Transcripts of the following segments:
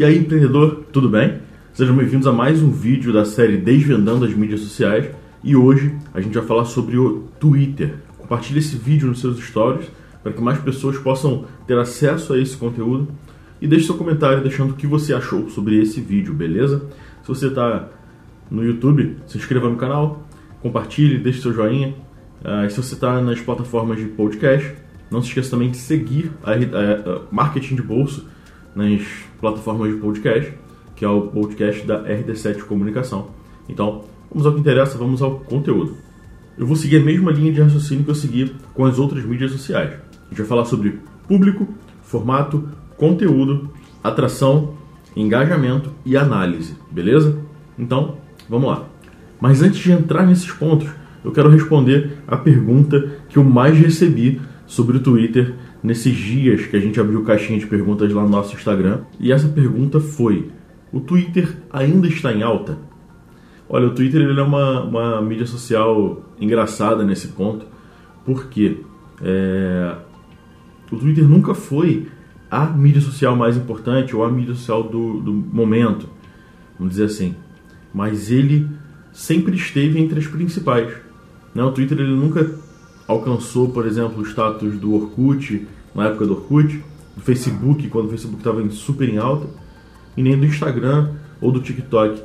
E aí, empreendedor, tudo bem? Sejam bem-vindos a mais um vídeo da série Desvendando as Mídias Sociais e hoje a gente vai falar sobre o Twitter. Compartilhe esse vídeo nos seus stories para que mais pessoas possam ter acesso a esse conteúdo e deixe seu comentário deixando o que você achou sobre esse vídeo, beleza? Se você está no YouTube, se inscreva no canal, compartilhe, deixe seu joinha. Uh, e se você está nas plataformas de podcast, não se esqueça também de seguir a, a, a Marketing de Bolso nas plataformas de podcast, que é o podcast da RD7 Comunicação. Então, vamos ao que interessa, vamos ao conteúdo. Eu vou seguir a mesma linha de raciocínio que eu segui com as outras mídias sociais. A gente vai falar sobre público, formato, conteúdo, atração, engajamento e análise, beleza? Então, vamos lá. Mas antes de entrar nesses pontos, eu quero responder a pergunta que eu mais recebi sobre o Twitter nesses dias que a gente abriu caixinha de perguntas lá no nosso Instagram. E essa pergunta foi: o Twitter ainda está em alta? Olha, o Twitter ele é uma, uma mídia social engraçada nesse ponto, porque é, o Twitter nunca foi a mídia social mais importante ou a mídia social do, do momento, vamos dizer assim. Mas ele sempre esteve entre as principais. Né? O Twitter ele nunca alcançou, por exemplo, o status do Orkut, na época do Orkut, do Facebook, quando o Facebook estava super em alta, e nem do Instagram ou do TikTok.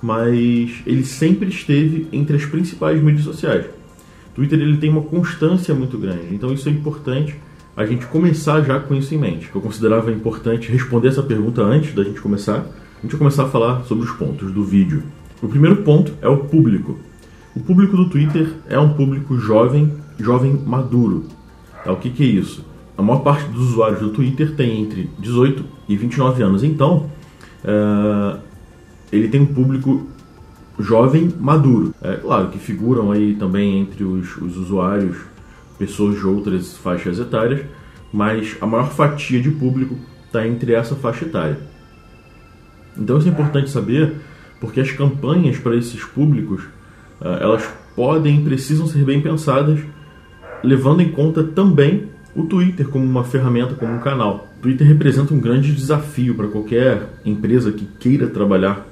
Mas ele sempre esteve entre as principais mídias sociais. Twitter ele tem uma constância muito grande, então isso é importante a gente começar já com isso em mente. Eu considerava importante responder essa pergunta antes da gente começar. A gente vai começar a falar sobre os pontos do vídeo. O primeiro ponto é o público. O público do Twitter é um público jovem, jovem maduro. Tá? O que, que é isso? A maior parte dos usuários do Twitter tem entre 18 e 29 anos. Então, é, ele tem um público jovem maduro. É claro que figuram aí também entre os, os usuários pessoas de outras faixas etárias, mas a maior fatia de público está entre essa faixa etária. Então isso é importante saber, porque as campanhas para esses públicos ah, elas podem e precisam ser bem pensadas, levando em conta também o Twitter como uma ferramenta, como um canal. O Twitter representa um grande desafio para qualquer empresa que queira trabalhar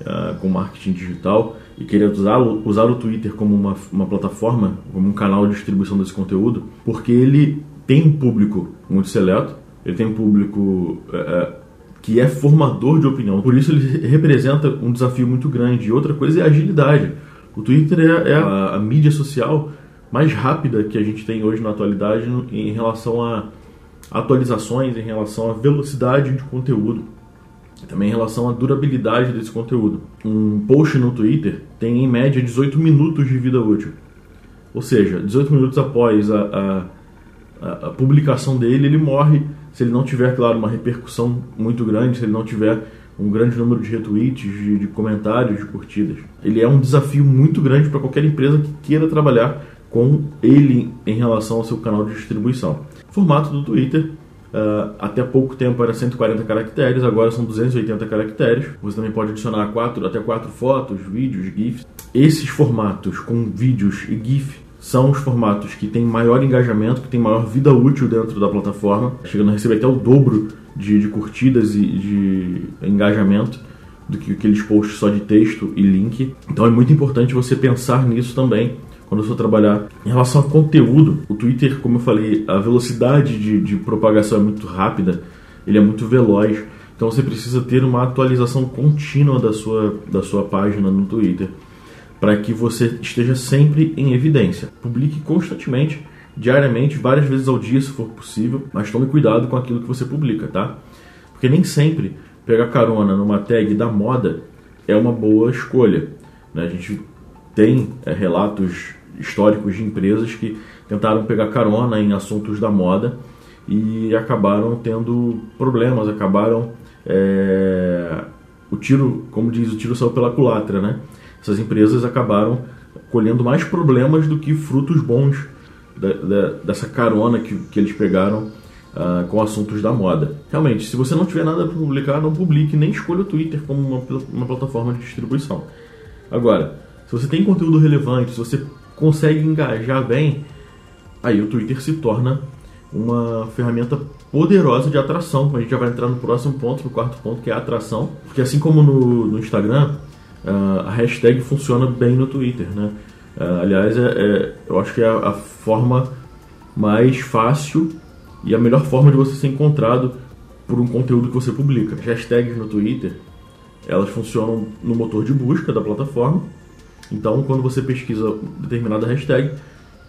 uh, com marketing digital e queira usar, usar o Twitter como uma, uma plataforma, como um canal de distribuição desse conteúdo, porque ele tem um público muito seleto, ele tem um público uh, que é formador de opinião, por isso ele representa um desafio muito grande. E outra coisa é a agilidade. O Twitter é, é a, a, mídia social mais rápida que a gente tem hoje na atualidade em relação a atualizações, em relação à velocidade de conteúdo, também em relação à durabilidade desse conteúdo. Um post no Twitter tem em média 18 minutos de vida útil. Ou seja, 18 minutos após a, a, a publicação dele, ele morre se ele não tiver, claro, uma repercussão muito grande, se ele não tiver um grande número de retweets, de, de comentários, de curtidas. Ele é um desafio muito grande para qualquer empresa que queira trabalhar com ele em relação ao seu canal de distribuição. Formato do Twitter Uh, até pouco tempo era 140 caracteres, agora são 280 caracteres. Você também pode adicionar quatro, até quatro fotos, vídeos, GIFs. Esses formatos com vídeos e GIF são os formatos que têm maior engajamento, que têm maior vida útil dentro da plataforma, chegando a receber até o dobro de, de curtidas e de engajamento do que aqueles posts só de texto e link. Então é muito importante você pensar nisso também quando for trabalhar. Em relação a conteúdo, o Twitter, como eu falei, a velocidade de, de propagação é muito rápida, ele é muito veloz. Então você precisa ter uma atualização contínua da sua, da sua página no Twitter para que você esteja sempre em evidência. Publique constantemente, diariamente, várias vezes ao dia, se for possível, mas tome cuidado com aquilo que você publica, tá? Porque nem sempre pegar carona numa tag da moda é uma boa escolha. Né? A gente tem é, relatos históricos de empresas que tentaram pegar carona em assuntos da moda e acabaram tendo problemas, acabaram é, o tiro, como diz, o tiro saiu pela culatra, né? essas empresas acabaram colhendo mais problemas do que frutos bons da, da, dessa carona que, que eles pegaram uh, com assuntos da moda. Realmente, se você não tiver nada para publicar, não publique, nem escolha o Twitter como uma, uma plataforma de distribuição. Agora, se você tem conteúdo relevante, se você consegue engajar bem, aí o Twitter se torna uma ferramenta poderosa de atração. A gente já vai entrar no próximo ponto, no quarto ponto, que é a atração. Porque assim como no, no Instagram, uh, a hashtag funciona bem no Twitter, né? Uh, aliás, é, é, eu acho que é a, a, forma mais fácil e a melhor forma de você ser encontrado por um conteúdo que você publica. As hashtags no Twitter, elas funcionam no motor de busca da plataforma. Então, quando você pesquisa determinada hashtag,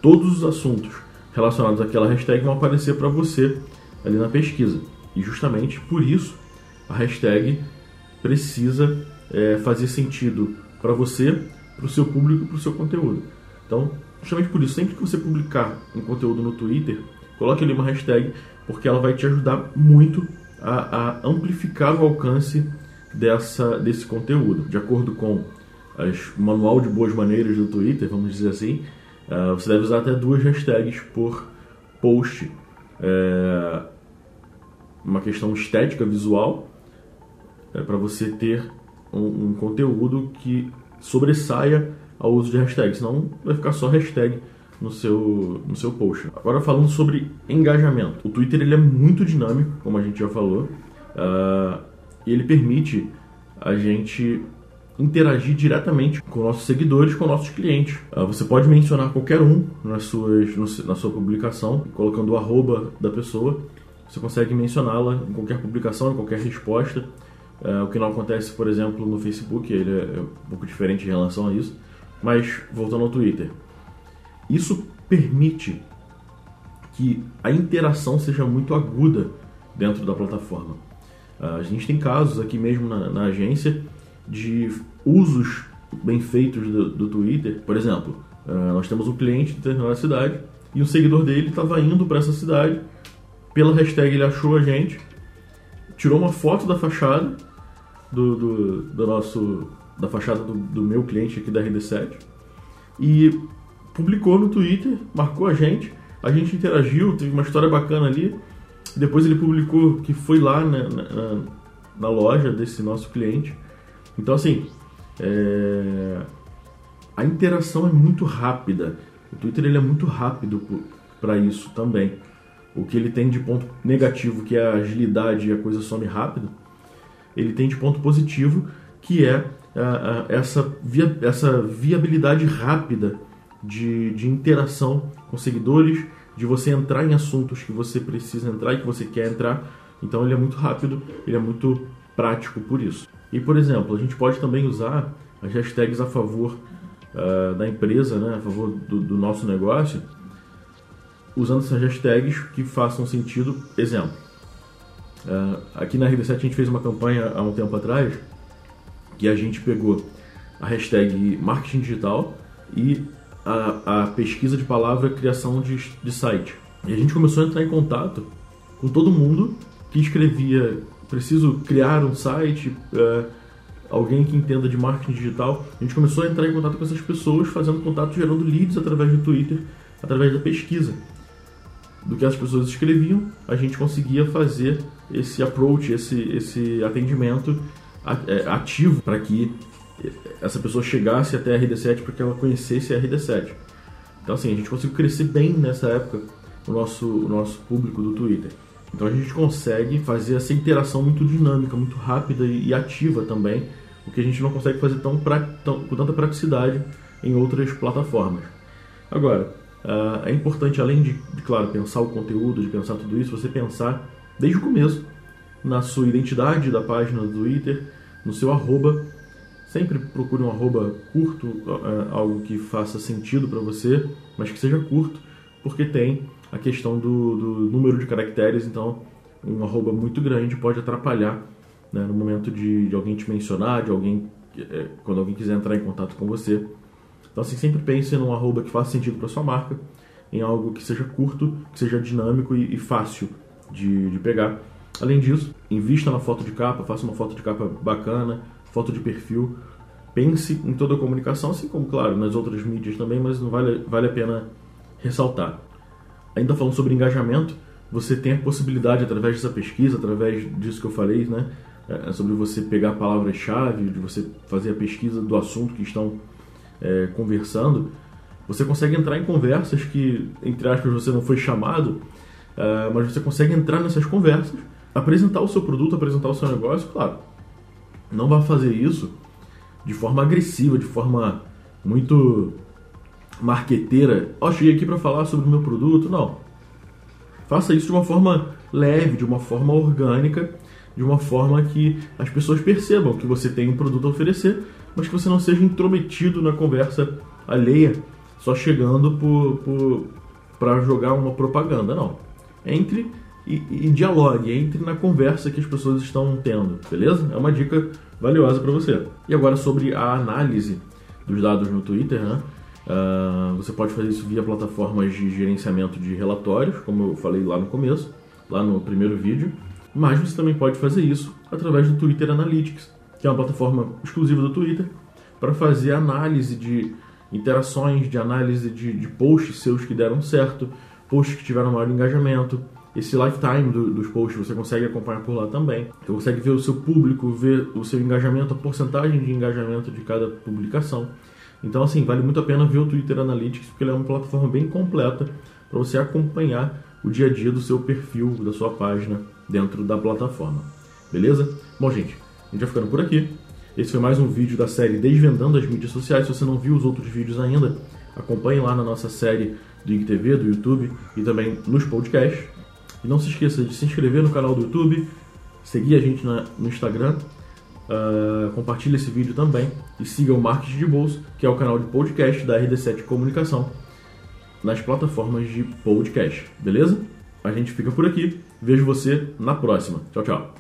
todos os assuntos relacionados àquela hashtag vão aparecer para você ali na pesquisa. E justamente por isso a hashtag precisa é, fazer sentido para você, para o seu público e para o seu conteúdo. Então, justamente por isso, sempre que você publicar um conteúdo no Twitter, coloque ali uma hashtag, porque ela vai te ajudar muito a, a amplificar o alcance dessa, desse conteúdo. De acordo com o manual de boas maneiras do Twitter, vamos dizer assim, uh, você deve usar até duas hashtags por post. É, uma questão estética, visual, é, para você ter um, um, conteúdo que sobressaia ao uso de hashtags, senão vai ficar só hashtag no seu, no seu post. Agora falando sobre engajamento. O Twitter ele é muito dinâmico, como a gente já falou, uh, e ele permite a gente interagir diretamente com nossos seguidores, com nossos clientes. Uh, você pode mencionar qualquer um nas suas, na sua publicação, colocando o arroba da pessoa. Você consegue mencioná-la em qualquer publicação, em qualquer resposta. Uh, o que não acontece, por exemplo, no Facebook, ele é, é um pouco diferente em relação a isso. Mas, voltando ao Twitter. Isso permite que a interação seja muito aguda dentro da plataforma. Uh, a gente tem casos aqui mesmo na, na agência de usos bem feitos do, do Twitter. Por exemplo, uh, nós temos um cliente de determinada cidade e um seguidor dele estava indo para essa cidade. Pela hashtag ele achou a gente, tirou uma foto da fachada do, do, do nosso da fachada do, do, meu cliente aqui da RD7 e publicou no Twitter, marcou a gente, a gente interagiu, teve uma história bacana ali. Depois ele publicou que foi lá na, na, na loja desse nosso cliente então, assim, é... a interação é muito rápida. O Twitter ele é muito rápido para isso também. O que ele tem de ponto negativo, que é a agilidade e a coisa some rápido, ele tem de ponto positivo, que é a, a, essa, via, essa viabilidade rápida de, de interação com seguidores, de você entrar em assuntos que você precisa entrar e que você quer entrar. Então ele é muito rápido, ele é muito prático por isso. E, por exemplo, a gente pode também usar as hashtags a favor uh, da empresa, né, a favor do, do, nosso negócio, usando essas hashtags que façam sentido. Exemplo, uh, aqui na RD7 a gente fez uma campanha há um tempo atrás que a gente pegou a hashtag marketing digital e a, a pesquisa de palavra criação de, de site. E a gente começou a entrar em contato com todo mundo que escrevia preciso criar um site, é, alguém que entenda de marketing digital. A gente começou a entrar em contato com essas pessoas, fazendo contato, gerando leads através do Twitter, através da pesquisa. Do que as pessoas escreviam, a gente conseguia fazer esse approach, esse, esse atendimento é, ativo para que essa pessoa chegasse até a RD7 para que ela conhecesse a RD7. Então, assim, a gente conseguiu crescer bem nessa época o nosso, o nosso público do Twitter. Então a gente consegue fazer essa interação muito dinâmica, muito rápida e ativa também, o que a gente não consegue fazer tão, tão com tanta praticidade em outras plataformas. Agora, uh, é importante, além de, de, claro, pensar o conteúdo, de pensar tudo isso, você pensar desde o começo na sua identidade da página do Twitter, no seu arroba. Sempre procure um arroba curto, uh, algo que faça sentido para você, mas que seja curto, porque tem a questão do, do número de caracteres, então um arroba muito grande pode atrapalhar né, no momento de, de, alguém te mencionar, de alguém é, quando alguém quiser entrar em contato com você. Então assim, sempre pense num arroba que faça sentido para sua marca, em algo que seja curto, que seja dinâmico e, e fácil de, de pegar. Além disso, invista na foto de capa, faça uma foto de capa bacana, foto de perfil. Pense em toda a comunicação, assim como, claro, nas outras mídias também, mas não vale, vale a pena ressaltar ainda falando sobre engajamento, você tem a possibilidade, através dessa pesquisa, através disso que eu falei, né, é, sobre você pegar palavras-chave, de você fazer a pesquisa do assunto que estão é, conversando, você consegue entrar em conversas que, entre aspas, você não foi chamado, uh, mas você consegue entrar nessas conversas, apresentar o seu produto, apresentar o seu negócio, claro. Não vai fazer isso de forma agressiva, de forma muito marqueteira. Ó, oh, cheguei aqui para falar sobre o meu produto. Não. Faça isso de uma forma leve, de uma forma orgânica, de uma forma que as pessoas percebam que você tem um produto a oferecer, mas que você não seja intrometido na conversa alheia, só chegando para jogar uma propaganda. Não. Entre e, e, dialogue, entre na conversa que as pessoas estão tendo, beleza? É uma dica valiosa para você. E agora sobre a análise dos dados no Twitter, né? Uh, você pode fazer isso via plataformas de gerenciamento de relatórios, como eu falei lá no começo, lá no primeiro vídeo. Mas você também pode fazer isso através do Twitter Analytics, que é uma plataforma exclusiva do Twitter, para fazer análise de interações, de análise de, de posts seus que deram certo, posts que tiveram maior engajamento. Esse lifetime do, dos posts você consegue acompanhar por lá também. Você consegue ver o seu público, ver o seu engajamento, a porcentagem de engajamento de cada publicação. Então, assim, vale muito a pena ver o Twitter Analytics, porque ele é uma plataforma bem completa para você acompanhar o dia a dia do seu perfil, da sua página dentro da plataforma. Beleza? Bom, gente, a gente vai ficando por aqui. Esse foi mais um vídeo da série Desvendando as Mídias Sociais. Se você não viu os outros vídeos ainda, acompanhe lá na nossa série do IGTV, do YouTube e também nos podcasts. E não se esqueça de se inscrever no canal do YouTube, seguir a gente na, no Instagram Uh, compartilhe esse vídeo também e siga o Marketing de Bolsa, que é o canal de podcast da RD7 Comunicação, nas plataformas de podcast, beleza? A gente fica por aqui. Vejo você na próxima. Tchau, tchau.